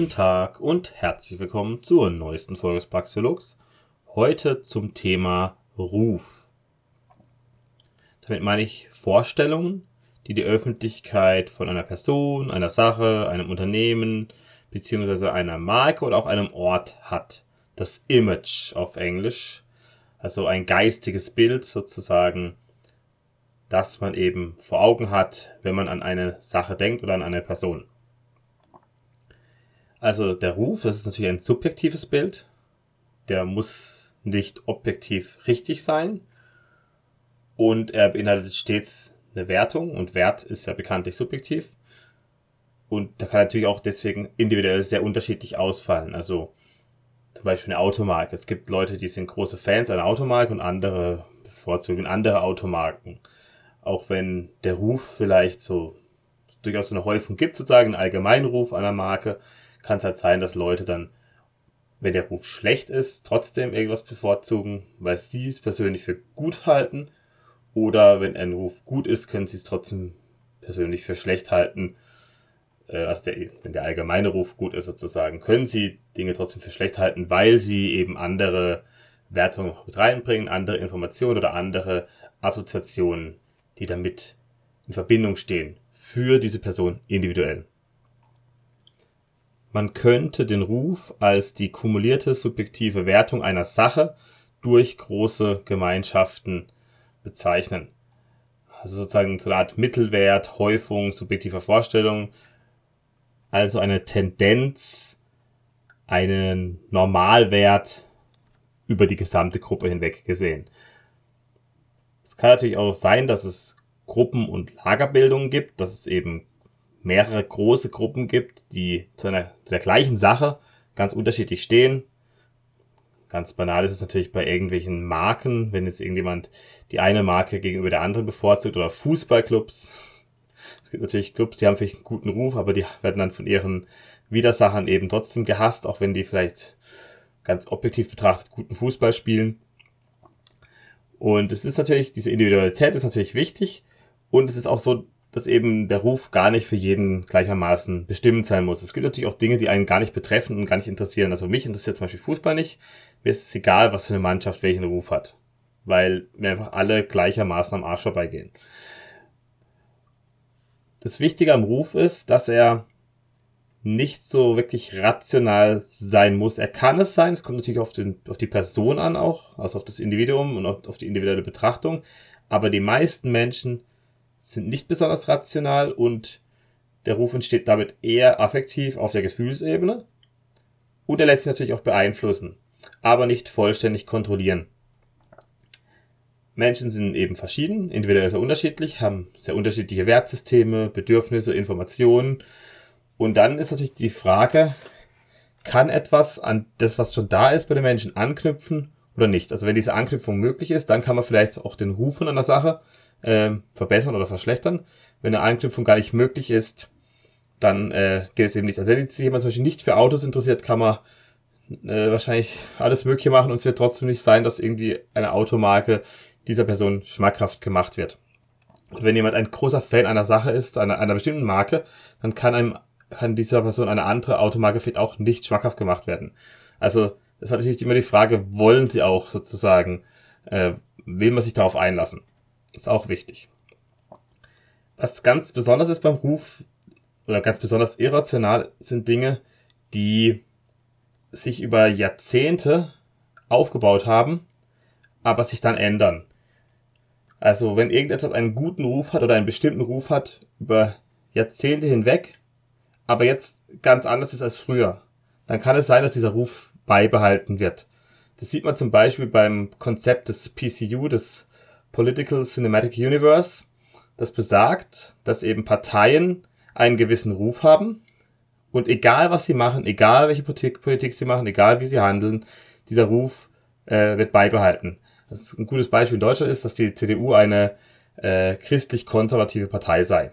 Guten Tag und herzlich willkommen zur neuesten Folge des Praxiolux. Heute zum Thema Ruf. Damit meine ich Vorstellungen, die die Öffentlichkeit von einer Person, einer Sache, einem Unternehmen beziehungsweise einer Marke oder auch einem Ort hat. Das Image auf Englisch. Also ein geistiges Bild sozusagen, das man eben vor Augen hat, wenn man an eine Sache denkt oder an eine Person. Also der Ruf, das ist natürlich ein subjektives Bild. Der muss nicht objektiv richtig sein. Und er beinhaltet stets eine Wertung und Wert ist ja bekanntlich subjektiv. Und da kann natürlich auch deswegen individuell sehr unterschiedlich ausfallen. Also zum Beispiel eine Automarke. Es gibt Leute, die sind große Fans einer Automarke und andere bevorzugen andere Automarken. Auch wenn der Ruf vielleicht so durchaus eine Häufung gibt, sozusagen einen Allgemeinruf einer Marke, kann es halt sein, dass Leute dann, wenn der Ruf schlecht ist, trotzdem irgendwas bevorzugen, weil sie es persönlich für gut halten. Oder wenn ein Ruf gut ist, können sie es trotzdem persönlich für schlecht halten. Äh, also der, wenn der allgemeine Ruf gut ist sozusagen, können sie Dinge trotzdem für schlecht halten, weil sie eben andere Wertungen mit reinbringen, andere Informationen oder andere Assoziationen, die damit in Verbindung stehen für diese Person individuell. Man könnte den Ruf als die kumulierte subjektive Wertung einer Sache durch große Gemeinschaften bezeichnen. Also sozusagen so eine Art Mittelwert, Häufung subjektiver Vorstellungen. Also eine Tendenz, einen Normalwert über die gesamte Gruppe hinweg gesehen. Es kann natürlich auch sein, dass es Gruppen- und Lagerbildungen gibt, dass es eben mehrere große Gruppen gibt, die zu, einer, zu der gleichen Sache ganz unterschiedlich stehen. Ganz banal ist es natürlich bei irgendwelchen Marken, wenn jetzt irgendjemand die eine Marke gegenüber der anderen bevorzugt oder Fußballclubs. Es gibt natürlich Clubs, die haben vielleicht einen guten Ruf, aber die werden dann von ihren Widersachern eben trotzdem gehasst, auch wenn die vielleicht ganz objektiv betrachtet guten Fußball spielen. Und es ist natürlich, diese Individualität ist natürlich wichtig und es ist auch so, dass eben der Ruf gar nicht für jeden gleichermaßen bestimmend sein muss. Es gibt natürlich auch Dinge, die einen gar nicht betreffen und gar nicht interessieren. Also mich interessiert zum Beispiel Fußball nicht. Mir ist es egal, was für eine Mannschaft welchen Ruf hat. Weil mir einfach alle gleichermaßen am Arsch vorbeigehen. Das Wichtige am Ruf ist, dass er nicht so wirklich rational sein muss. Er kann es sein, es kommt natürlich auf, den, auf die Person an auch, also auf das Individuum und auf die individuelle Betrachtung. Aber die meisten Menschen sind nicht besonders rational und der Ruf entsteht damit eher affektiv auf der Gefühlsebene. Und er lässt sich natürlich auch beeinflussen, aber nicht vollständig kontrollieren. Menschen sind eben verschieden, individuell sehr unterschiedlich, haben sehr unterschiedliche Wertsysteme, Bedürfnisse, Informationen. Und dann ist natürlich die Frage, kann etwas an das, was schon da ist, bei den Menschen anknüpfen oder nicht? Also wenn diese Anknüpfung möglich ist, dann kann man vielleicht auch den Ruf von einer Sache äh, verbessern oder verschlechtern. Wenn eine Anknüpfung gar nicht möglich ist, dann äh, geht es eben nicht. Also wenn jetzt jemand zum Beispiel nicht für Autos interessiert, kann man äh, wahrscheinlich alles Mögliche machen und es wird trotzdem nicht sein, dass irgendwie eine Automarke dieser Person schmackhaft gemacht wird. Und wenn jemand ein großer Fan einer Sache ist, einer, einer bestimmten Marke, dann kann einem kann dieser Person eine andere Automarke vielleicht auch nicht schmackhaft gemacht werden. Also es hat natürlich immer die Frage, wollen sie auch sozusagen, äh, will man sich darauf einlassen? Ist auch wichtig. Was ganz besonders ist beim Ruf, oder ganz besonders irrational, sind Dinge, die sich über Jahrzehnte aufgebaut haben, aber sich dann ändern. Also wenn irgendetwas einen guten Ruf hat oder einen bestimmten Ruf hat über Jahrzehnte hinweg, aber jetzt ganz anders ist als früher, dann kann es sein, dass dieser Ruf beibehalten wird. Das sieht man zum Beispiel beim Konzept des PCU, des Political Cinematic Universe, das besagt, dass eben Parteien einen gewissen Ruf haben und egal was sie machen, egal welche Politik, Politik sie machen, egal wie sie handeln, dieser Ruf äh, wird beibehalten. Das ein gutes Beispiel in Deutschland ist, dass die CDU eine äh, christlich-konservative Partei sei.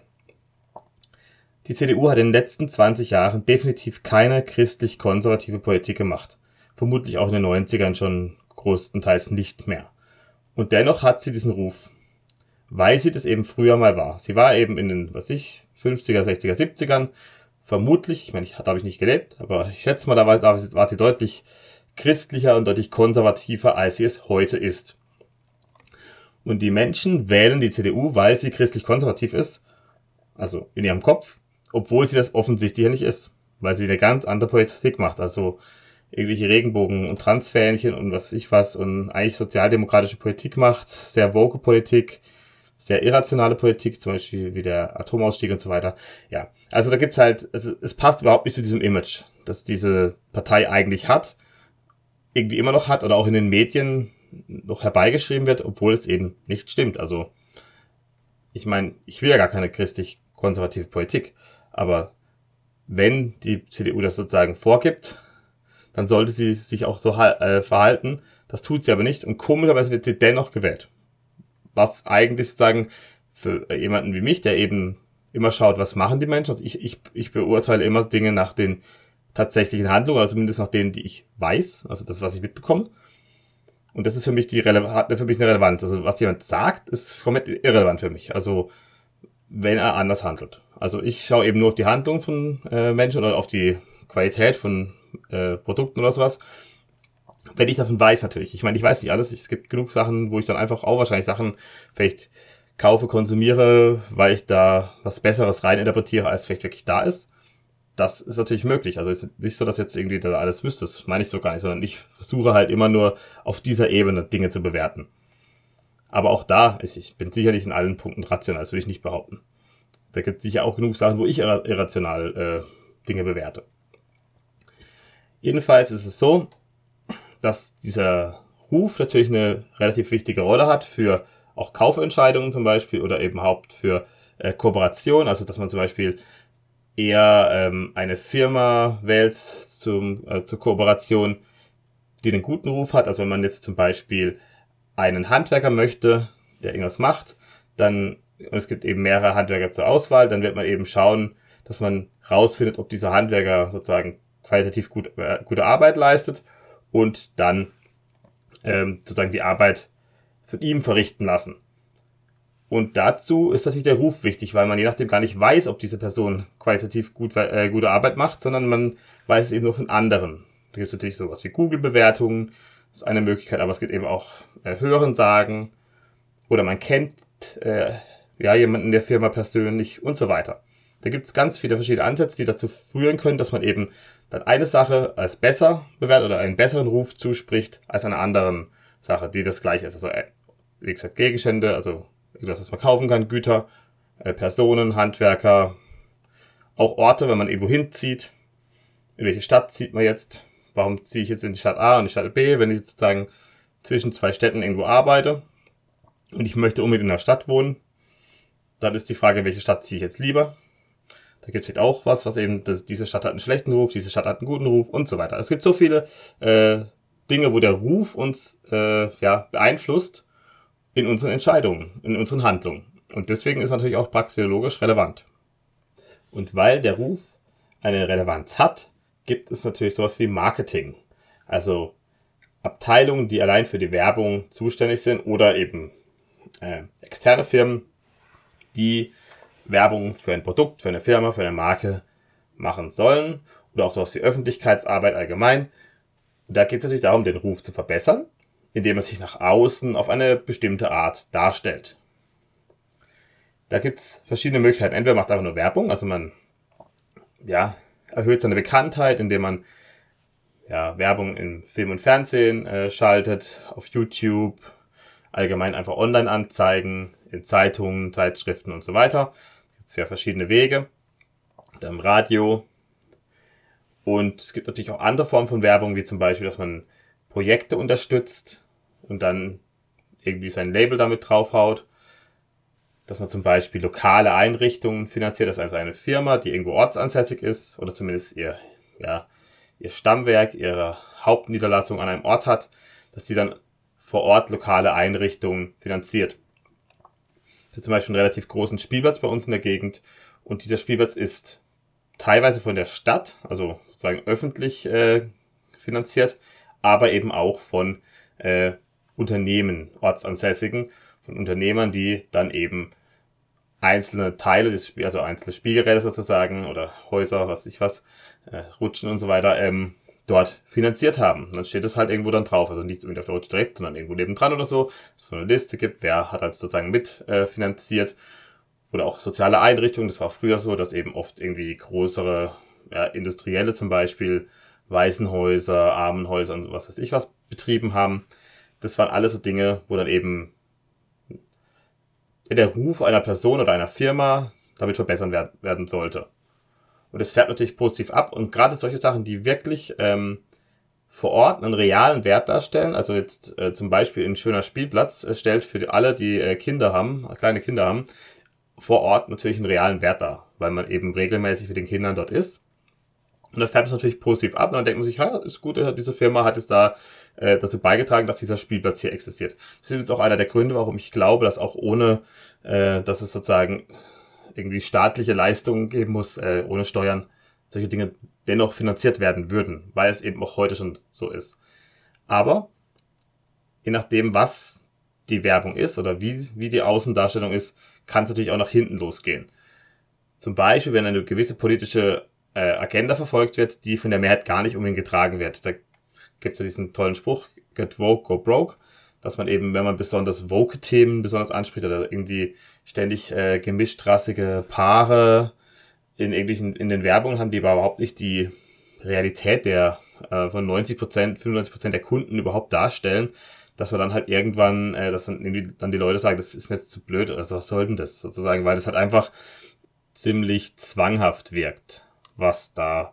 Die CDU hat in den letzten 20 Jahren definitiv keine christlich-konservative Politik gemacht. Vermutlich auch in den 90ern schon größtenteils nicht mehr. Und dennoch hat sie diesen Ruf, weil sie das eben früher mal war. Sie war eben in den, was ich, 50er, 60er, 70ern vermutlich, ich meine, ich, da habe ich nicht gelebt, aber ich schätze mal, da war, da war sie deutlich christlicher und deutlich konservativer, als sie es heute ist. Und die Menschen wählen die CDU, weil sie christlich-konservativ ist, also in ihrem Kopf, obwohl sie das offensichtlich ja nicht ist, weil sie eine ganz andere Politik macht, also irgendwelche Regenbogen und Transfähnchen und was ich was und eigentlich sozialdemokratische Politik macht, sehr woke Politik, sehr irrationale Politik, zum Beispiel wie der Atomausstieg und so weiter. Ja, also da gibt's halt, also es passt überhaupt nicht zu diesem Image, das diese Partei eigentlich hat, irgendwie immer noch hat oder auch in den Medien noch herbeigeschrieben wird, obwohl es eben nicht stimmt. Also ich meine, ich will ja gar keine christlich-konservative Politik, aber wenn die CDU das sozusagen vorgibt, dann sollte sie sich auch so äh, verhalten. Das tut sie aber nicht und komischerweise wird sie dennoch gewählt. Was eigentlich sozusagen für jemanden wie mich, der eben immer schaut, was machen die Menschen. Also ich, ich, ich beurteile immer Dinge nach den tatsächlichen Handlungen, also zumindest nach denen, die ich weiß, also das, was ich mitbekomme. Und das ist für mich die hat für mich eine Relevanz. Also was jemand sagt, ist komplett irrelevant für mich. Also wenn er anders handelt. Also ich schaue eben nur auf die Handlung von äh, Menschen oder auf die Qualität von äh, Produkten oder sowas. Wenn ich davon weiß natürlich. Ich meine, ich weiß nicht alles. Es gibt genug Sachen, wo ich dann einfach auch wahrscheinlich Sachen vielleicht kaufe, konsumiere, weil ich da was Besseres reininterpretiere, als vielleicht wirklich da ist. Das ist natürlich möglich. Also es ist nicht so, dass jetzt irgendwie da alles wüsste. Das meine ich so gar nicht, sondern ich versuche halt immer nur auf dieser Ebene Dinge zu bewerten. Aber auch da, ich bin sicher nicht in allen Punkten rational, das würde ich nicht behaupten. Da gibt es sicher auch genug Sachen, wo ich irrational äh, Dinge bewerte. Jedenfalls ist es so, dass dieser Ruf natürlich eine relativ wichtige Rolle hat für auch Kaufentscheidungen zum Beispiel oder eben Haupt für äh, Kooperation, also dass man zum Beispiel eher ähm, eine Firma wählt zum, äh, zur Kooperation, die einen guten Ruf hat. Also wenn man jetzt zum Beispiel einen Handwerker möchte, der irgendwas macht, dann es gibt eben mehrere Handwerker zur Auswahl, dann wird man eben schauen, dass man rausfindet, ob dieser Handwerker sozusagen qualitativ gut, äh, gute Arbeit leistet und dann ähm, sozusagen die Arbeit von ihm verrichten lassen. Und dazu ist natürlich der Ruf wichtig, weil man je nachdem gar nicht weiß, ob diese Person qualitativ gut, äh, gute Arbeit macht, sondern man weiß es eben nur von anderen. Da gibt es natürlich sowas wie Google-Bewertungen, ist eine Möglichkeit, aber es gibt eben auch äh, Hörensagen oder man kennt äh, ja jemanden in der Firma persönlich und so weiter. Da gibt es ganz viele verschiedene Ansätze, die dazu führen können, dass man eben dann eine Sache als besser bewertet oder einen besseren Ruf zuspricht als einer anderen Sache, die das gleiche ist. Also, äh, wie gesagt, Gegenstände, also irgendwas, was man kaufen kann, Güter, äh, Personen, Handwerker, auch Orte, wenn man irgendwo hinzieht. In welche Stadt zieht man jetzt? Warum ziehe ich jetzt in die Stadt A und die Stadt B, wenn ich sozusagen zwischen zwei Städten irgendwo arbeite und ich möchte unbedingt in der Stadt wohnen? Dann ist die Frage, welche Stadt ziehe ich jetzt lieber? Da gibt es jetzt auch was, was eben, das, diese Stadt hat einen schlechten Ruf, diese Stadt hat einen guten Ruf und so weiter. Es gibt so viele äh, Dinge, wo der Ruf uns äh, ja, beeinflusst in unseren Entscheidungen, in unseren Handlungen. Und deswegen ist natürlich auch praxeologisch relevant. Und weil der Ruf eine Relevanz hat, gibt es natürlich sowas wie Marketing. Also Abteilungen, die allein für die Werbung zuständig sind oder eben äh, externe Firmen, die Werbung für ein Produkt, für eine Firma, für eine Marke machen sollen oder auch sowas wie Öffentlichkeitsarbeit allgemein. Da geht es natürlich darum, den Ruf zu verbessern, indem man sich nach außen auf eine bestimmte Art darstellt. Da gibt es verschiedene Möglichkeiten. Entweder macht einfach nur Werbung, also man ja, erhöht seine Bekanntheit, indem man ja, Werbung im Film und Fernsehen äh, schaltet, auf YouTube, allgemein einfach Online-Anzeigen, in Zeitungen, Zeitschriften und so weiter es ja verschiedene Wege. Im Radio. Und es gibt natürlich auch andere Formen von Werbung, wie zum Beispiel, dass man Projekte unterstützt und dann irgendwie sein Label damit draufhaut. Dass man zum Beispiel lokale Einrichtungen finanziert, das also eine Firma, die irgendwo ortsansässig ist oder zumindest ihr, ja, ihr Stammwerk, ihre Hauptniederlassung an einem Ort hat, dass sie dann vor Ort lokale Einrichtungen finanziert hier zum Beispiel einen relativ großen Spielplatz bei uns in der Gegend. Und dieser Spielplatz ist teilweise von der Stadt, also sozusagen öffentlich äh, finanziert, aber eben auch von äh, Unternehmen, Ortsansässigen, von Unternehmern, die dann eben einzelne Teile, des Spiel, also einzelne Spielgeräte sozusagen oder Häuser, was ich was, äh, Rutschen und so weiter, ähm, dort finanziert haben. Und dann steht es halt irgendwo dann drauf, also nicht irgendwie auf der Rutsche direkt, sondern irgendwo nebendran oder so, so eine Liste gibt, wer hat also sozusagen mitfinanziert. Äh, oder auch soziale Einrichtungen, das war früher so, dass eben oft irgendwie größere ja, Industrielle zum Beispiel Waisenhäuser, Armenhäuser und was weiß ich was betrieben haben. Das waren alles so Dinge, wo dann eben der Ruf einer Person oder einer Firma damit verbessern werden sollte. Und es fährt natürlich positiv ab. Und gerade solche Sachen, die wirklich ähm, vor Ort einen realen Wert darstellen, also jetzt äh, zum Beispiel ein schöner Spielplatz, äh, stellt für alle, die äh, Kinder haben, kleine Kinder haben, vor Ort natürlich einen realen Wert dar, weil man eben regelmäßig mit den Kindern dort ist. Und dann fährt es natürlich positiv ab und dann denkt man sich, ja, ist gut, äh, diese Firma hat es da äh, dazu beigetragen, dass dieser Spielplatz hier existiert. Das ist jetzt auch einer der Gründe, warum ich glaube, dass auch ohne, äh, dass es sozusagen irgendwie staatliche Leistungen geben muss, äh, ohne Steuern, solche Dinge dennoch finanziert werden würden, weil es eben auch heute schon so ist. Aber je nachdem, was die Werbung ist oder wie, wie die Außendarstellung ist, kann es natürlich auch nach hinten losgehen. Zum Beispiel, wenn eine gewisse politische äh, Agenda verfolgt wird, die von der Mehrheit gar nicht unbedingt getragen wird. Da gibt es ja diesen tollen Spruch, get woke, go broke, dass man eben, wenn man besonders woke Themen besonders anspricht oder irgendwie ständig äh, gemischtrassige Paare in irgendwelchen, in den Werbungen haben, die aber überhaupt nicht die Realität der äh, von 90 Prozent, 95 Prozent der Kunden überhaupt darstellen, dass man dann halt irgendwann, äh, dass dann irgendwie dann die Leute sagen, das ist mir jetzt zu blöd, also was soll denn das sozusagen, weil das halt einfach ziemlich zwanghaft wirkt, was da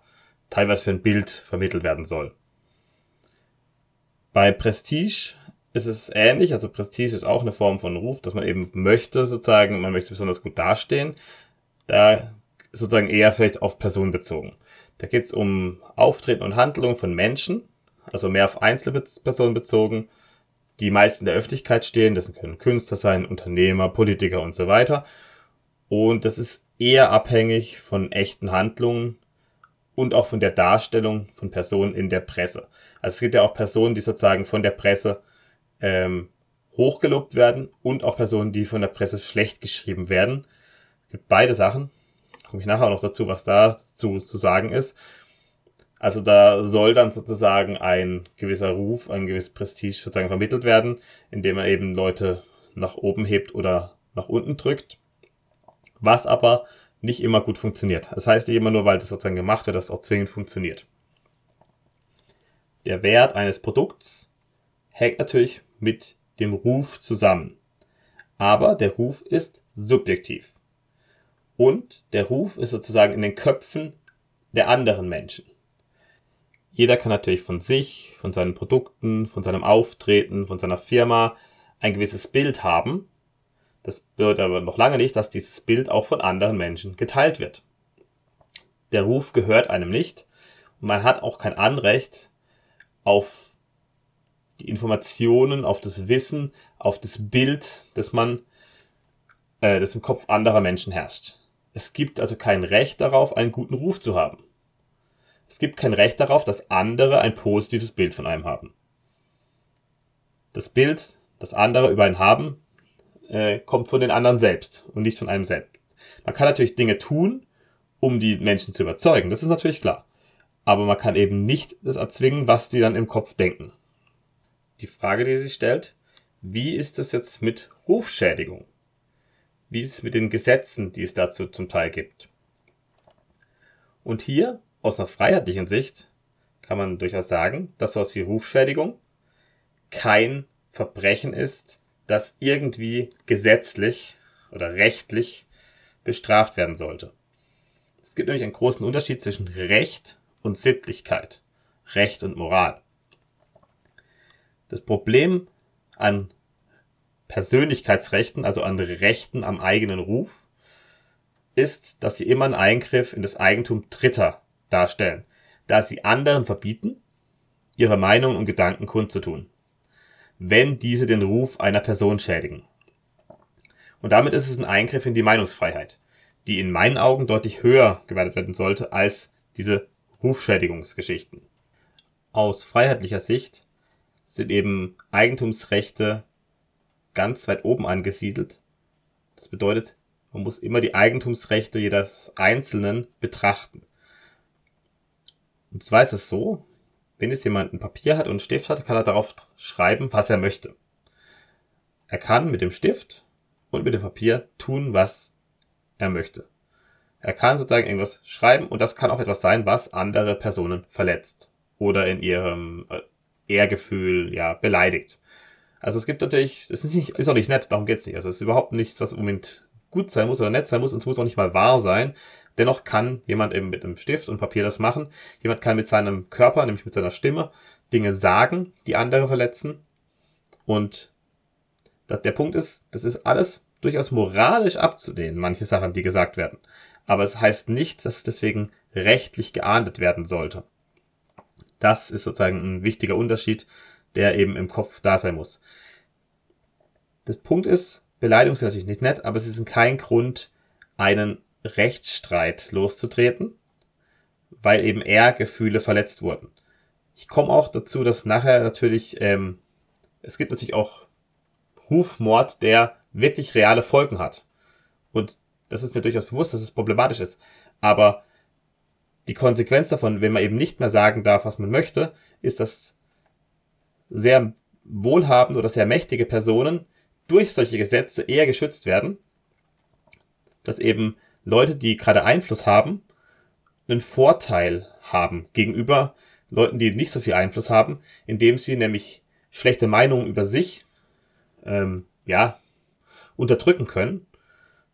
teilweise für ein Bild vermittelt werden soll. Bei Prestige ist es ähnlich, also Prestige ist auch eine Form von Ruf, dass man eben möchte sozusagen, man möchte besonders gut dastehen. Da sozusagen eher vielleicht auf Personen bezogen. Da geht es um Auftreten und Handlungen von Menschen, also mehr auf einzelne Personen bezogen, die meist in der Öffentlichkeit stehen. Das können Künstler sein, Unternehmer, Politiker und so weiter. Und das ist eher abhängig von echten Handlungen und auch von der Darstellung von Personen in der Presse. Also es gibt ja auch Personen, die sozusagen von der Presse ähm, hochgelobt werden und auch Personen, die von der Presse schlecht geschrieben werden. Es gibt beide Sachen. Komme ich nachher noch dazu, was da zu, zu sagen ist. Also da soll dann sozusagen ein gewisser Ruf, ein gewisses Prestige sozusagen vermittelt werden, indem man eben Leute nach oben hebt oder nach unten drückt. Was aber nicht immer gut funktioniert. Das heißt nicht immer nur, weil das sozusagen gemacht wird, dass es auch zwingend funktioniert. Der Wert eines Produkts hängt natürlich mit dem Ruf zusammen. Aber der Ruf ist subjektiv. Und der Ruf ist sozusagen in den Köpfen der anderen Menschen. Jeder kann natürlich von sich, von seinen Produkten, von seinem Auftreten, von seiner Firma ein gewisses Bild haben. Das bedeutet aber noch lange nicht, dass dieses Bild auch von anderen Menschen geteilt wird. Der Ruf gehört einem nicht und man hat auch kein Anrecht auf die Informationen, auf das Wissen, auf das Bild, das man, äh, das im Kopf anderer Menschen herrscht. Es gibt also kein Recht darauf, einen guten Ruf zu haben. Es gibt kein Recht darauf, dass andere ein positives Bild von einem haben. Das Bild, das andere über einen haben, äh, kommt von den anderen selbst und nicht von einem selbst. Man kann natürlich Dinge tun, um die Menschen zu überzeugen. Das ist natürlich klar. Aber man kann eben nicht das erzwingen, was die dann im Kopf denken. Die Frage, die sich stellt, wie ist es jetzt mit Rufschädigung? Wie ist es mit den Gesetzen, die es dazu zum Teil gibt? Und hier, aus einer freiheitlichen Sicht, kann man durchaus sagen, dass sowas wie Rufschädigung kein Verbrechen ist, das irgendwie gesetzlich oder rechtlich bestraft werden sollte. Es gibt nämlich einen großen Unterschied zwischen Recht und Sittlichkeit, Recht und Moral. Das Problem an Persönlichkeitsrechten, also an Rechten am eigenen Ruf, ist, dass sie immer einen Eingriff in das Eigentum Dritter darstellen, da sie anderen verbieten, ihre Meinung und Gedanken kundzutun wenn diese den Ruf einer Person schädigen. Und damit ist es ein Eingriff in die Meinungsfreiheit, die in meinen Augen deutlich höher gewertet werden sollte als diese Rufschädigungsgeschichten. Aus freiheitlicher Sicht sind eben Eigentumsrechte ganz weit oben angesiedelt. Das bedeutet, Man muss immer die Eigentumsrechte jedes Einzelnen betrachten. Und zwar ist es so, wenn jetzt jemand ein Papier hat und einen Stift hat, kann er darauf schreiben, was er möchte. Er kann mit dem Stift und mit dem Papier tun, was er möchte. Er kann sozusagen irgendwas schreiben und das kann auch etwas sein, was andere Personen verletzt oder in ihrem äh, Ehrgefühl ja beleidigt. Also es gibt natürlich, es ist, nicht, ist auch nicht nett, darum geht's nicht. Also es ist überhaupt nichts, was unbedingt gut sein muss oder nett sein muss und es muss auch nicht mal wahr sein. Dennoch kann jemand eben mit einem Stift und Papier das machen. Jemand kann mit seinem Körper, nämlich mit seiner Stimme, Dinge sagen, die andere verletzen. Und der Punkt ist, das ist alles durchaus moralisch abzulehnen, manche Sachen, die gesagt werden. Aber es heißt nicht, dass es deswegen rechtlich geahndet werden sollte. Das ist sozusagen ein wichtiger Unterschied, der eben im Kopf da sein muss. Das Punkt ist, Beleidigungen sind natürlich nicht nett, aber sie sind kein Grund, einen Rechtsstreit loszutreten, weil eben eher Gefühle verletzt wurden. Ich komme auch dazu, dass nachher natürlich, ähm, es gibt natürlich auch Rufmord, der wirklich reale Folgen hat. Und das ist mir durchaus bewusst, dass es problematisch ist. Aber die Konsequenz davon, wenn man eben nicht mehr sagen darf, was man möchte, ist, dass sehr wohlhabende oder sehr mächtige Personen durch solche Gesetze eher geschützt werden, dass eben Leute, die gerade Einfluss haben, einen Vorteil haben gegenüber Leuten, die nicht so viel Einfluss haben, indem sie nämlich schlechte Meinungen über sich, ähm, ja, unterdrücken können,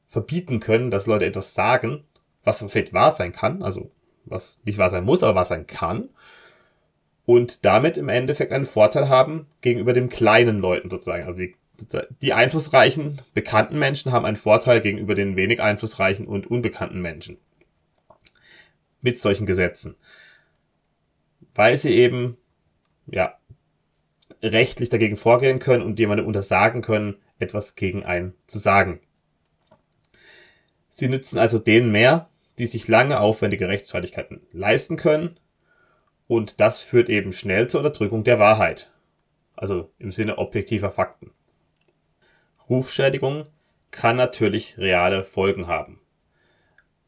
verbieten können, dass Leute etwas sagen, was vielleicht wahr sein kann, also was nicht wahr sein muss, aber wahr sein kann, und damit im Endeffekt einen Vorteil haben gegenüber den kleinen Leuten sozusagen. Also die die einflussreichen, bekannten Menschen haben einen Vorteil gegenüber den wenig einflussreichen und unbekannten Menschen. Mit solchen Gesetzen. Weil sie eben, ja, rechtlich dagegen vorgehen können und jemandem untersagen können, etwas gegen einen zu sagen. Sie nützen also denen mehr, die sich lange aufwendige Rechtsstreitigkeiten leisten können. Und das führt eben schnell zur Unterdrückung der Wahrheit. Also im Sinne objektiver Fakten. Rufschädigung kann natürlich reale Folgen haben.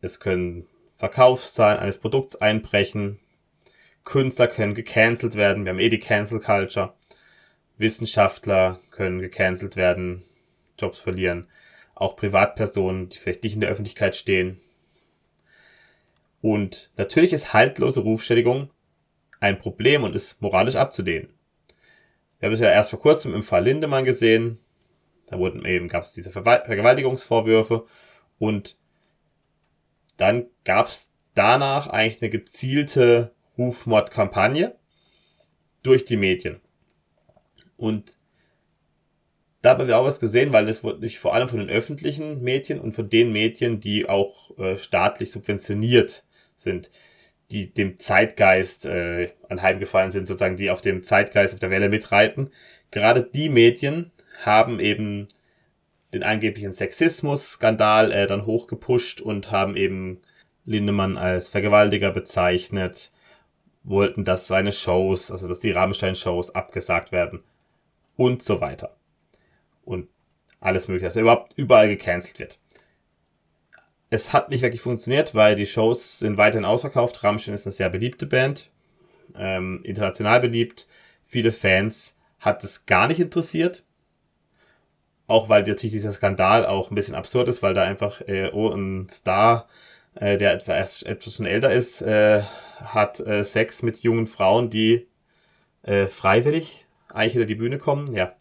Es können Verkaufszahlen eines Produkts einbrechen, Künstler können gecancelt werden, wir haben eh die Cancel Culture, Wissenschaftler können gecancelt werden, Jobs verlieren, auch Privatpersonen, die vielleicht nicht in der Öffentlichkeit stehen. Und natürlich ist haltlose Rufschädigung ein Problem und ist moralisch abzulehnen. Wir haben es ja erst vor kurzem im Fall Lindemann gesehen, da wurden eben, gab es diese Vergewaltigungsvorwürfe und dann gab es danach eigentlich eine gezielte Rufmordkampagne durch die Medien. Und da haben wir auch was gesehen, weil es wurde nicht vor allem von den öffentlichen Medien und von den Medien, die auch äh, staatlich subventioniert sind, die dem Zeitgeist äh, anheimgefallen sind, sozusagen, die auf dem Zeitgeist auf der Welle mitreiten. Gerade die Medien haben eben den angeblichen Sexismus-Skandal äh, dann hochgepusht und haben eben Lindemann als Vergewaltiger bezeichnet, wollten, dass seine Shows, also dass die Rammstein-Shows abgesagt werden und so weiter. Und alles mögliche, dass er überhaupt überall gecancelt wird. Es hat nicht wirklich funktioniert, weil die Shows sind weiterhin ausverkauft. Rammstein ist eine sehr beliebte Band, ähm, international beliebt. Viele Fans hat es gar nicht interessiert. Auch weil natürlich dieser Skandal auch ein bisschen absurd ist, weil da einfach äh, oh, ein Star, äh, der etwas, etwas schon älter ist, äh, hat äh, Sex mit jungen Frauen, die äh, freiwillig eigentlich hinter die Bühne kommen. Ja,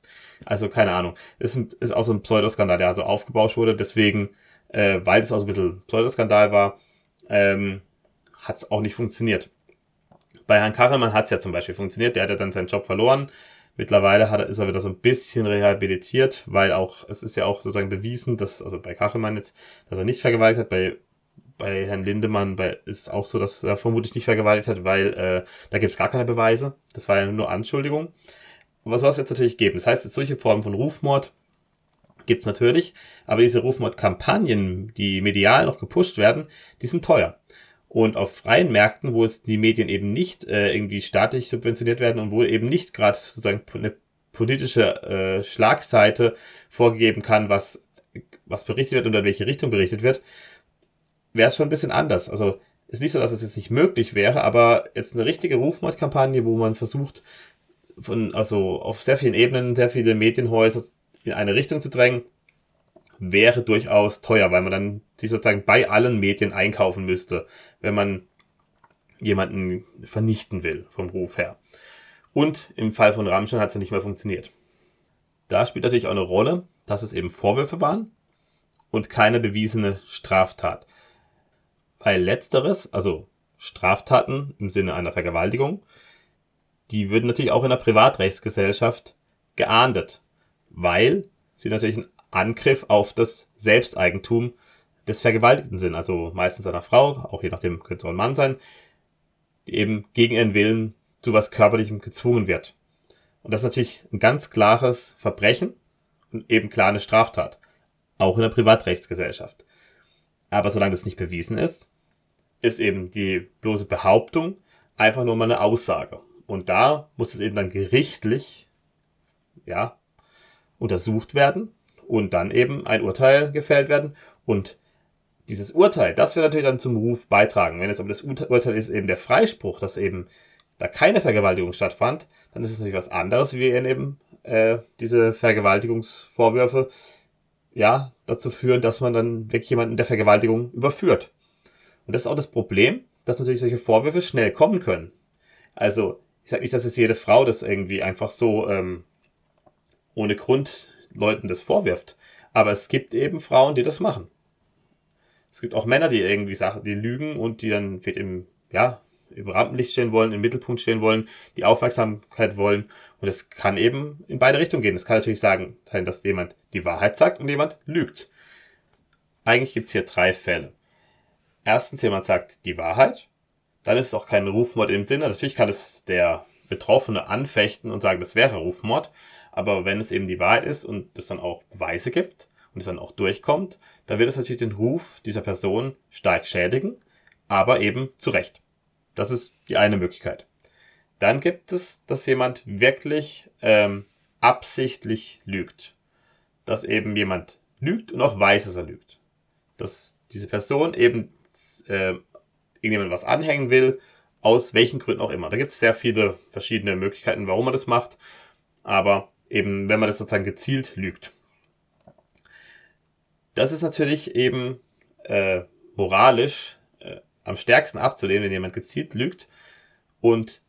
also keine Ahnung. Ist, ein, ist auch so ein Pseudoskandal, der also aufgebauscht wurde. Deswegen, äh, weil das auch so ein bisschen Pseudoskandal war, ähm, hat es auch nicht funktioniert. Bei Herrn Kachelmann hat es ja zum Beispiel funktioniert. Der hat ja dann seinen Job verloren. Mittlerweile hat ist er wieder so ein bisschen rehabilitiert, weil auch, es ist ja auch sozusagen bewiesen, dass, also bei Kachelmann jetzt, dass er nicht vergewaltigt hat, bei, bei Herrn Lindemann bei, ist auch so, dass er vermutlich nicht vergewaltigt hat, weil äh, da gibt es gar keine Beweise. Das war ja nur Anschuldigung. Aber soll es jetzt natürlich geben. Das heißt, solche Formen von Rufmord gibt's natürlich, aber diese Rufmordkampagnen, die medial noch gepusht werden, die sind teuer. Und auf freien Märkten, wo es die Medien eben nicht äh, irgendwie staatlich subventioniert werden und wo eben nicht gerade sozusagen eine politische äh, Schlagseite vorgegeben kann, was was berichtet wird und in welche Richtung berichtet wird, wäre es schon ein bisschen anders. Also ist nicht so, dass es jetzt nicht möglich wäre, aber jetzt eine richtige Rufmordkampagne, wo man versucht, von, also auf sehr vielen Ebenen, sehr viele Medienhäuser in eine Richtung zu drängen, wäre durchaus teuer, weil man dann sich sozusagen bei allen Medien einkaufen müsste, wenn man jemanden vernichten will, vom Ruf her. Und im Fall von Ramstein hat es ja nicht mehr funktioniert. Da spielt natürlich auch eine Rolle, dass es eben Vorwürfe waren und keine bewiesene Straftat. Weil letzteres, also Straftaten im Sinne einer Vergewaltigung, die würden natürlich auch in einer Privatrechtsgesellschaft geahndet, weil sie natürlich ein Angriff auf das Selbsteigentum des Vergewaltigten sind, also meistens einer Frau, auch je nachdem könnte es auch ein Mann sein, die eben gegen ihren Willen zu was Körperlichem gezwungen wird. Und das ist natürlich ein ganz klares Verbrechen und eben klar eine Straftat. Auch in der Privatrechtsgesellschaft. Aber solange das nicht bewiesen ist, ist eben die bloße Behauptung einfach nur mal eine Aussage. Und da muss es eben dann gerichtlich, ja, untersucht werden und dann eben ein Urteil gefällt werden. Und dieses Urteil, das wird natürlich dann zum Ruf beitragen. Wenn es aber das Urteil ist eben der Freispruch, dass eben da keine Vergewaltigung stattfand, dann ist es natürlich was anderes, wie eben äh, diese Vergewaltigungsvorwürfe ja dazu führen, dass man dann wirklich jemanden der Vergewaltigung überführt. Und das ist auch das Problem, dass natürlich solche Vorwürfe schnell kommen können. Also, ich sage nicht, dass es jede Frau das irgendwie einfach so ähm, ohne Grund Leuten das vorwirft. Aber es gibt eben Frauen, die das machen. Es gibt auch Männer, die irgendwie Sachen, die lügen und die dann im, ja, im Rampenlicht stehen wollen, im Mittelpunkt stehen wollen, die Aufmerksamkeit wollen. Und es kann eben in beide Richtungen gehen. Es kann natürlich sagen, dass jemand die Wahrheit sagt und jemand lügt. Eigentlich gibt es hier drei Fälle. Erstens, jemand sagt die Wahrheit. Dann ist es auch kein Rufmord im Sinne. Natürlich kann es der Betroffene anfechten und sagen, das wäre Rufmord. Aber wenn es eben die Wahrheit ist und es dann auch Beweise gibt und es dann auch durchkommt, dann wird es natürlich den Ruf dieser Person stark schädigen, aber eben zu Recht. Das ist die eine Möglichkeit. Dann gibt es, dass jemand wirklich ähm, absichtlich lügt. Dass eben jemand lügt und auch weiß, dass er lügt. Dass diese Person eben äh, irgendjemand was anhängen will, aus welchen Gründen auch immer. Da gibt es sehr viele verschiedene Möglichkeiten, warum man das macht. Aber Eben, wenn man das sozusagen gezielt lügt. Das ist natürlich eben äh, moralisch äh, am stärksten abzulehnen, wenn jemand gezielt lügt. Und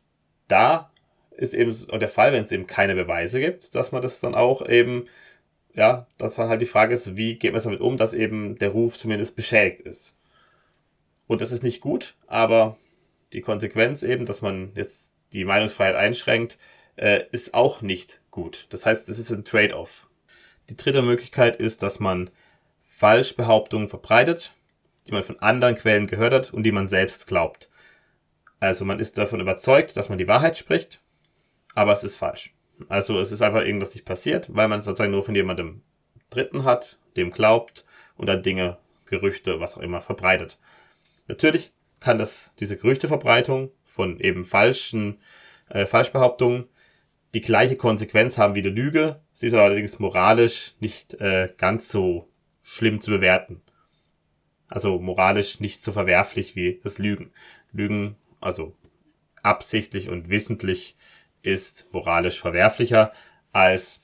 da ist eben der Fall, wenn es eben keine Beweise gibt, dass man das dann auch eben, ja, dass dann halt die Frage ist, wie geht man damit um, dass eben der Ruf zumindest beschädigt ist. Und das ist nicht gut, aber die Konsequenz eben, dass man jetzt die Meinungsfreiheit einschränkt, äh, ist auch nicht gut. Das heißt, es ist ein Trade-off. Die dritte Möglichkeit ist, dass man Falschbehauptungen verbreitet, die man von anderen Quellen gehört hat und die man selbst glaubt. Also man ist davon überzeugt, dass man die Wahrheit spricht, aber es ist falsch. Also es ist einfach irgendwas nicht passiert, weil man sozusagen nur von jemandem Dritten hat, dem glaubt und dann Dinge, Gerüchte, was auch immer verbreitet. Natürlich kann das diese Gerüchteverbreitung von eben falschen äh, Falschbehauptungen die gleiche Konsequenz haben wie die Lüge. Sie ist allerdings moralisch nicht äh, ganz so schlimm zu bewerten. Also moralisch nicht so verwerflich wie das Lügen. Lügen, also absichtlich und wissentlich, ist moralisch verwerflicher als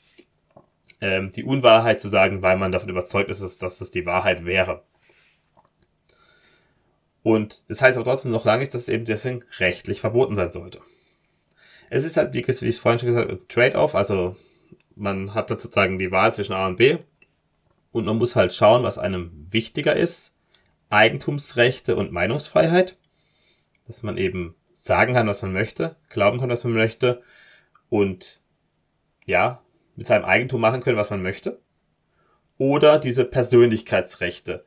ähm, die Unwahrheit zu sagen, weil man davon überzeugt ist, dass, dass das die Wahrheit wäre. Und das heißt aber trotzdem noch lange nicht, dass es eben deswegen rechtlich verboten sein sollte es ist halt, wie, ich vorhin schon gesagt habe, Trade-off. Also man hat da sozusagen die Wahl zwischen A und B. Und man muss halt schauen, was einem wichtiger ist. Eigentumsrechte und Meinungsfreiheit. Dass man eben sagen kann, was man möchte, glauben kann, was man möchte. Und ja, mit seinem Eigentum machen können, was man möchte. Oder diese Persönlichkeitsrechte,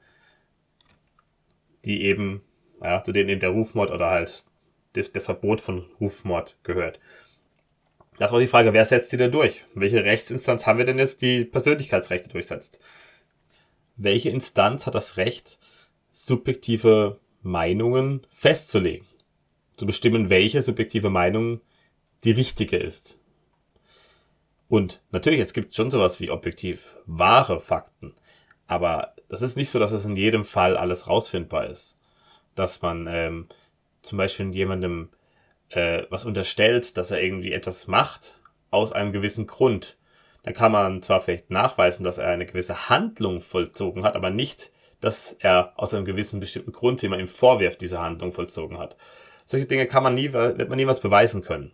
die eben, ja, zu denen eben der Rufmord oder halt das Verbot von Rufmord gehört. Das war die Frage, wer setzt die denn durch? Welche Rechtsinstanz haben wir denn jetzt, die Persönlichkeitsrechte durchsetzt? Welche Instanz hat das Recht, subjektive Meinungen festzulegen? Zu bestimmen, welche subjektive Meinung die richtige ist? Und natürlich, es gibt schon sowas wie objektiv wahre Fakten. Aber das ist nicht so, dass es in jedem Fall alles rausfindbar ist. Dass man ähm, zum Beispiel jemandem äh, was unterstellt, dass er irgendwie etwas macht aus einem gewissen Grund. Da kann man zwar vielleicht nachweisen, dass er eine gewisse Handlung vollzogen hat, aber nicht, dass er aus einem gewissen bestimmten Grund, den man ihm vorwirft, diese Handlung vollzogen hat. Solche Dinge kann man nie, wird man niemals beweisen können.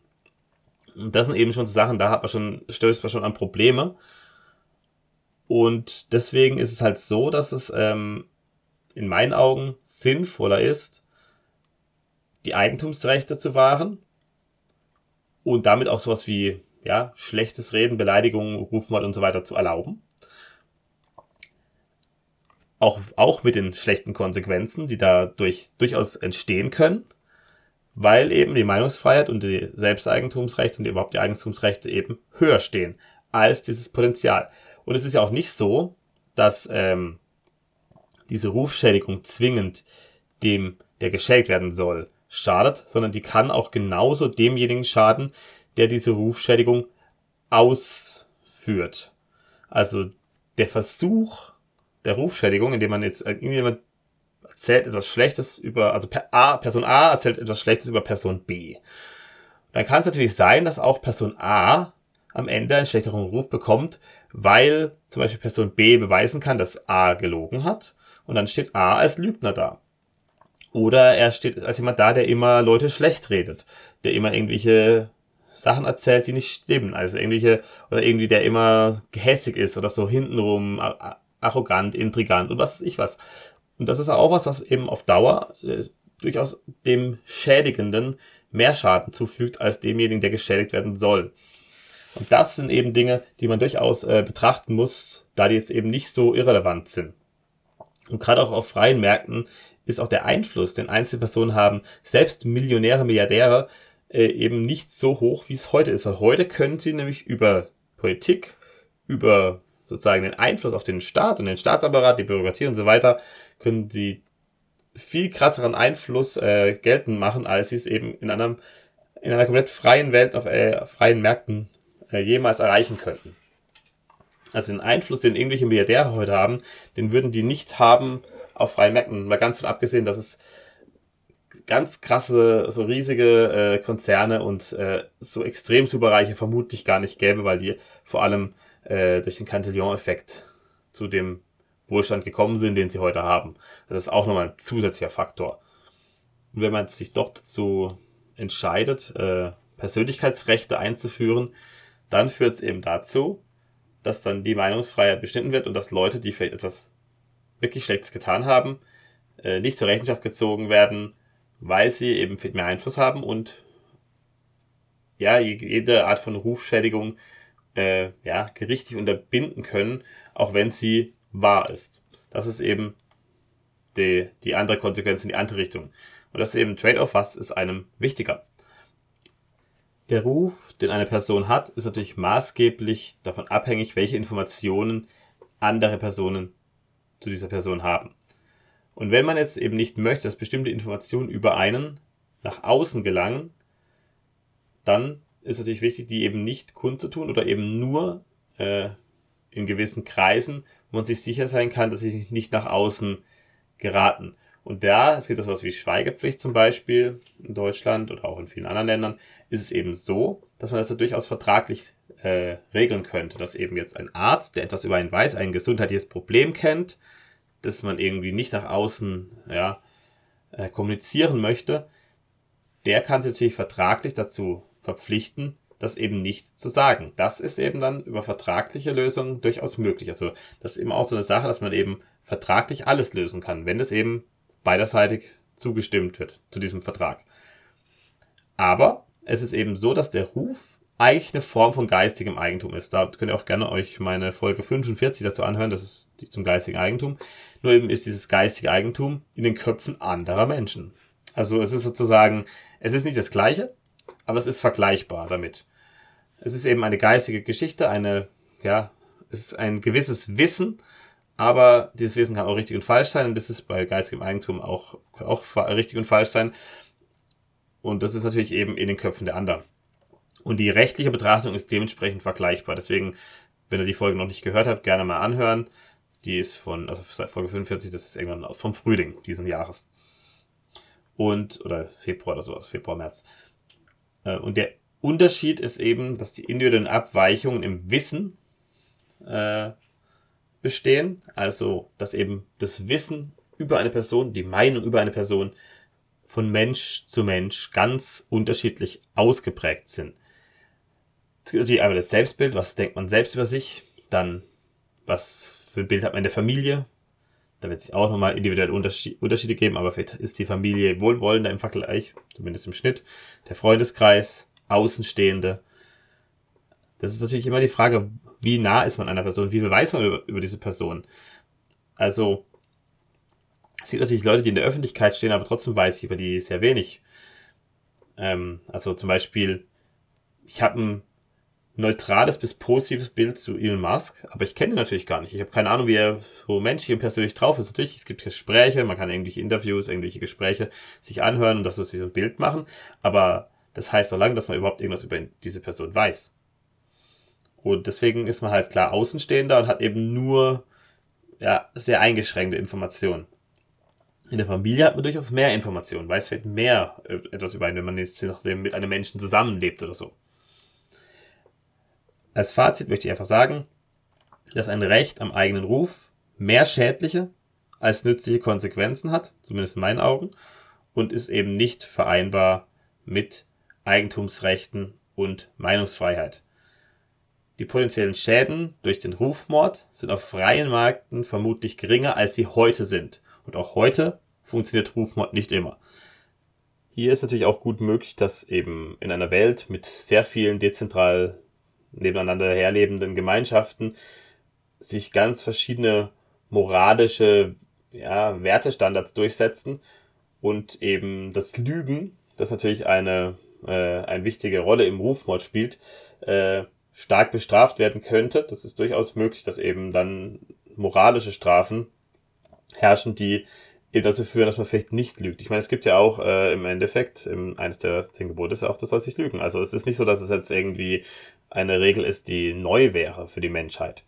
Und das sind eben schon so Sachen, da hat man schon, stößt man schon an Probleme. Und deswegen ist es halt so, dass es ähm, in meinen Augen sinnvoller ist, die Eigentumsrechte zu wahren und damit auch sowas wie ja, schlechtes Reden, Beleidigungen, Rufmord und so weiter zu erlauben. Auch, auch mit den schlechten Konsequenzen, die dadurch durchaus entstehen können, weil eben die Meinungsfreiheit und die Selbsteigentumsrechte und überhaupt die Eigentumsrechte eben höher stehen als dieses Potenzial. Und es ist ja auch nicht so, dass ähm, diese Rufschädigung zwingend dem, der geschädigt werden soll, schadet, sondern die kann auch genauso demjenigen schaden, der diese Rufschädigung ausführt. Also der Versuch der Rufschädigung, indem man jetzt irgendjemand erzählt etwas Schlechtes über, also A, Person A erzählt etwas Schlechtes über Person B. Dann kann es natürlich sein, dass auch Person A am Ende einen schlechteren Ruf bekommt, weil zum Beispiel Person B beweisen kann, dass A gelogen hat und dann steht A als Lügner da. Oder er steht als jemand da, der immer Leute schlecht redet, der immer irgendwelche Sachen erzählt, die nicht stimmen. Also irgendwelche, oder irgendwie der immer gehässig ist oder so hintenrum, arrogant, intrigant und was weiß ich was. Und das ist auch was, was eben auf Dauer äh, durchaus dem Schädigenden mehr Schaden zufügt als demjenigen, der geschädigt werden soll. Und das sind eben Dinge, die man durchaus äh, betrachten muss, da die jetzt eben nicht so irrelevant sind. Und gerade auch auf freien Märkten ist auch der Einfluss, den Einzelpersonen haben, selbst Millionäre, Milliardäre, äh, eben nicht so hoch, wie es heute ist. Weil heute können sie nämlich über Politik, über sozusagen den Einfluss auf den Staat und den Staatsapparat, die Bürokratie und so weiter, können sie viel krasseren Einfluss äh, geltend machen, als sie es eben in einem in einer komplett freien Welt auf äh, freien Märkten äh, jemals erreichen könnten. Also den Einfluss, den irgendwelche Milliardäre heute haben, den würden die nicht haben auf freien Märkten. Mal ganz von abgesehen, dass es ganz krasse, so riesige äh, Konzerne und äh, so extrem superreiche vermutlich gar nicht gäbe, weil die vor allem äh, durch den Cantillon-Effekt zu dem Wohlstand gekommen sind, den sie heute haben. Das ist auch nochmal ein zusätzlicher Faktor. Und wenn man sich doch dazu entscheidet, äh, Persönlichkeitsrechte einzuführen, dann führt es eben dazu, dass dann die Meinungsfreiheit beschnitten wird und dass Leute, die vielleicht etwas wirklich Schlechtes getan haben, äh, nicht zur Rechenschaft gezogen werden, weil sie eben viel mehr Einfluss haben und ja, jede Art von Rufschädigung äh, ja, gerichtlich unterbinden können, auch wenn sie wahr ist. Das ist eben die, die andere Konsequenz in die andere Richtung. Und das ist eben Trade-off, was ist einem wichtiger. Der Ruf, den eine Person hat, ist natürlich maßgeblich davon abhängig, welche Informationen andere Personen zu dieser Person haben. Und wenn man jetzt eben nicht möchte, dass bestimmte Informationen über einen nach außen gelangen, dann ist natürlich wichtig, die eben nicht kundzutun oder eben nur äh, in gewissen Kreisen, wo man sich sicher sein kann, dass sie nicht nach außen geraten. Und da, es gibt das was wie Schweigepflicht zum Beispiel in Deutschland oder auch in vielen anderen Ländern, ist es eben so, dass man das ja durchaus vertraglich äh, regeln könnte, dass eben jetzt ein Arzt, der etwas über einen weiß, ein gesundheitliches Problem kennt, das man irgendwie nicht nach außen ja, äh, kommunizieren möchte, der kann sich natürlich vertraglich dazu verpflichten, das eben nicht zu sagen. Das ist eben dann über vertragliche Lösungen durchaus möglich. Also das ist eben auch so eine Sache, dass man eben vertraglich alles lösen kann, wenn es eben beiderseitig zugestimmt wird zu diesem Vertrag. Aber es ist eben so, dass der Ruf eigentlich eine Form von geistigem Eigentum ist. Da könnt ihr auch gerne euch meine Folge 45 dazu anhören, das ist die zum geistigen Eigentum. Nur eben ist dieses geistige Eigentum in den Köpfen anderer Menschen. Also es ist sozusagen, es ist nicht das Gleiche, aber es ist vergleichbar damit. Es ist eben eine geistige Geschichte, eine, ja, es ist ein gewisses Wissen, aber dieses Wissen kann auch richtig und falsch sein und das ist bei geistigem Eigentum auch, auch richtig und falsch sein. Und das ist natürlich eben in den Köpfen der anderen. Und die rechtliche Betrachtung ist dementsprechend vergleichbar. Deswegen, wenn ihr die Folge noch nicht gehört habt, gerne mal anhören. Die ist von, also Folge 45, das ist irgendwann vom Frühling diesen Jahres. Und, oder Februar oder sowas, Februar, März. Äh, und der Unterschied ist eben, dass die individuellen Abweichungen im Wissen äh, bestehen. Also, dass eben das Wissen über eine Person, die Meinung über eine Person von Mensch zu Mensch ganz unterschiedlich ausgeprägt sind. Die einmal das Selbstbild, was denkt man selbst über sich, dann was für ein Bild hat man in der Familie, da wird es auch nochmal individuelle Unterschiede geben, aber vielleicht ist die Familie wohlwollender im Vergleich, zumindest im Schnitt, der Freundeskreis, Außenstehende. Das ist natürlich immer die Frage, wie nah ist man einer Person, wie viel weiß man über, über diese Person. Also, es gibt natürlich Leute, die in der Öffentlichkeit stehen, aber trotzdem weiß ich über die sehr wenig. Ähm, also zum Beispiel, ich habe ein neutrales bis positives Bild zu Elon Musk, aber ich kenne ihn natürlich gar nicht. Ich habe keine Ahnung, wie er so menschlich und persönlich drauf ist. Natürlich, es gibt Gespräche, man kann irgendwelche Interviews, irgendwelche Gespräche sich anhören und das so ein Bild machen, aber das heißt auch lange, dass man überhaupt irgendwas über diese Person weiß. Und deswegen ist man halt klar Außenstehender und hat eben nur ja, sehr eingeschränkte Informationen. In der Familie hat man durchaus mehr Informationen, weiß vielleicht mehr äh, etwas über einen, wenn man jetzt mit einem Menschen zusammenlebt oder so. Als Fazit möchte ich einfach sagen, dass ein Recht am eigenen Ruf mehr schädliche als nützliche Konsequenzen hat, zumindest in meinen Augen, und ist eben nicht vereinbar mit Eigentumsrechten und Meinungsfreiheit. Die potenziellen Schäden durch den Rufmord sind auf freien Märkten vermutlich geringer, als sie heute sind. Und auch heute funktioniert Rufmord nicht immer. Hier ist natürlich auch gut möglich, dass eben in einer Welt mit sehr vielen dezentral nebeneinander herlebenden Gemeinschaften sich ganz verschiedene moralische ja, Wertestandards durchsetzen und eben das Lügen, das natürlich eine, äh, eine wichtige Rolle im Rufmord spielt, äh, stark bestraft werden könnte. Das ist durchaus möglich, dass eben dann moralische Strafen herrschen, die eben dazu führen, dass man vielleicht nicht lügt. Ich meine, es gibt ja auch äh, im Endeffekt, im, eines der zehn Gebote ist auch, du sollst nicht lügen. Also es ist nicht so, dass es jetzt irgendwie eine Regel ist, die neu wäre für die Menschheit.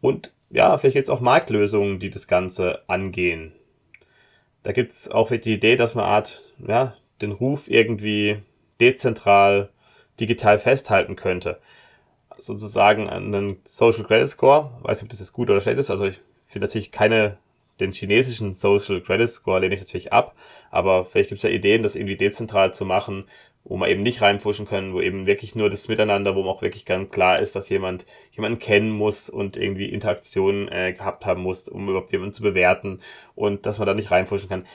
Und ja, vielleicht gibt es auch Marktlösungen, die das Ganze angehen. Da gibt es auch die Idee, dass man Art, ja, den Ruf irgendwie dezentral digital festhalten könnte. Sozusagen einen Social Credit Score, weiß nicht, ob das jetzt gut oder schlecht ist, also ich finde natürlich keine, den chinesischen Social Credit Score lehne ich natürlich ab, aber vielleicht gibt es ja Ideen, das irgendwie dezentral zu machen, wo man eben nicht reinfuschen können, wo eben wirklich nur das Miteinander, wo man auch wirklich ganz klar ist, dass jemand jemanden kennen muss und irgendwie Interaktionen äh, gehabt haben muss, um überhaupt jemanden zu bewerten und dass man da nicht reinfuschen kann.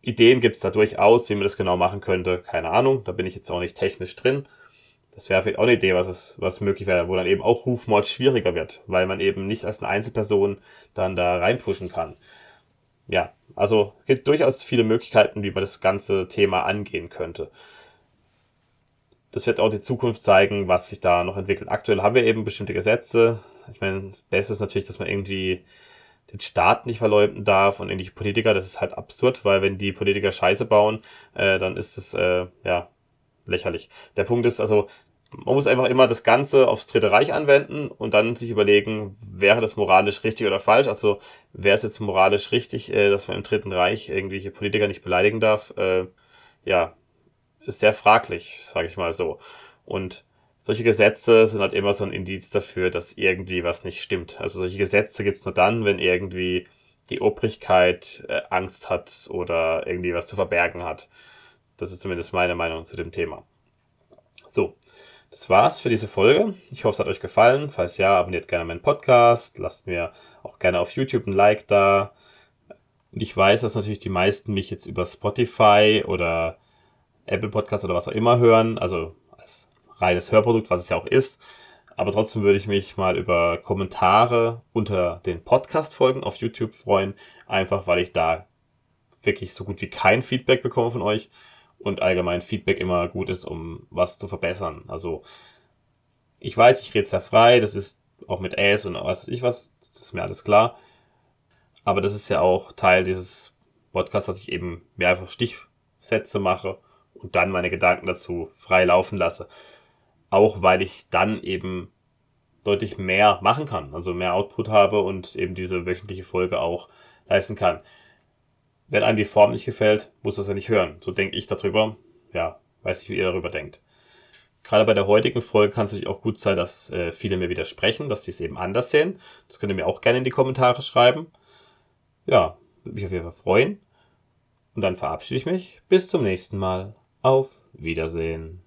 Ideen gibt es da durchaus, wie man das genau machen könnte, keine Ahnung, da bin ich jetzt auch nicht technisch drin. Das wäre vielleicht auch eine Idee, was es, was möglich wäre, wo dann eben auch Rufmord schwieriger wird, weil man eben nicht als eine Einzelperson dann da reinpushen kann. Ja, also es gibt durchaus viele Möglichkeiten, wie man das ganze Thema angehen könnte. Das wird auch die Zukunft zeigen, was sich da noch entwickelt. Aktuell haben wir eben bestimmte Gesetze. Ich meine, das Beste ist natürlich, dass man irgendwie den Staat nicht verleumden darf und irgendwelche Politiker. Das ist halt absurd, weil wenn die Politiker Scheiße bauen, äh, dann ist es äh, ja lächerlich. Der Punkt ist also, man muss einfach immer das Ganze aufs Dritte Reich anwenden und dann sich überlegen, wäre das moralisch richtig oder falsch? Also wäre es jetzt moralisch richtig, äh, dass man im Dritten Reich irgendwelche Politiker nicht beleidigen darf? Äh, ja, ist sehr fraglich, sage ich mal so. Und solche Gesetze sind halt immer so ein Indiz dafür, dass irgendwie was nicht stimmt. Also solche Gesetze gibt's nur dann, wenn irgendwie die Obrigkeit äh, Angst hat oder irgendwie was zu verbergen hat. Das ist zumindest meine Meinung zu dem Thema. So, das war's für diese Folge. Ich hoffe, es hat euch gefallen. Falls ja, abonniert gerne meinen Podcast. Lasst mir auch gerne auf YouTube ein Like da. Und ich weiß, dass natürlich die meisten mich jetzt über Spotify oder Apple Podcast oder was auch immer hören. Also als reines Hörprodukt, was es ja auch ist. Aber trotzdem würde ich mich mal über Kommentare unter den Podcast-Folgen auf YouTube freuen. Einfach weil ich da wirklich so gut wie kein Feedback bekomme von euch und allgemein Feedback immer gut ist, um was zu verbessern. Also ich weiß, ich rede sehr frei, das ist auch mit Äs und was weiß ich was, das ist mir alles klar. Aber das ist ja auch Teil dieses Podcasts, dass ich eben mehr einfach Stichsätze mache und dann meine Gedanken dazu frei laufen lasse. Auch weil ich dann eben deutlich mehr machen kann, also mehr Output habe und eben diese wöchentliche Folge auch leisten kann. Wenn einem die Form nicht gefällt, muss das ja nicht hören. So denke ich darüber. Ja, weiß nicht, wie ihr darüber denkt. Gerade bei der heutigen Folge kann es natürlich auch gut sein, dass äh, viele mir widersprechen, dass sie es eben anders sehen. Das könnt ihr mir auch gerne in die Kommentare schreiben. Ja, würde mich auf jeden Fall freuen. Und dann verabschiede ich mich. Bis zum nächsten Mal. Auf Wiedersehen.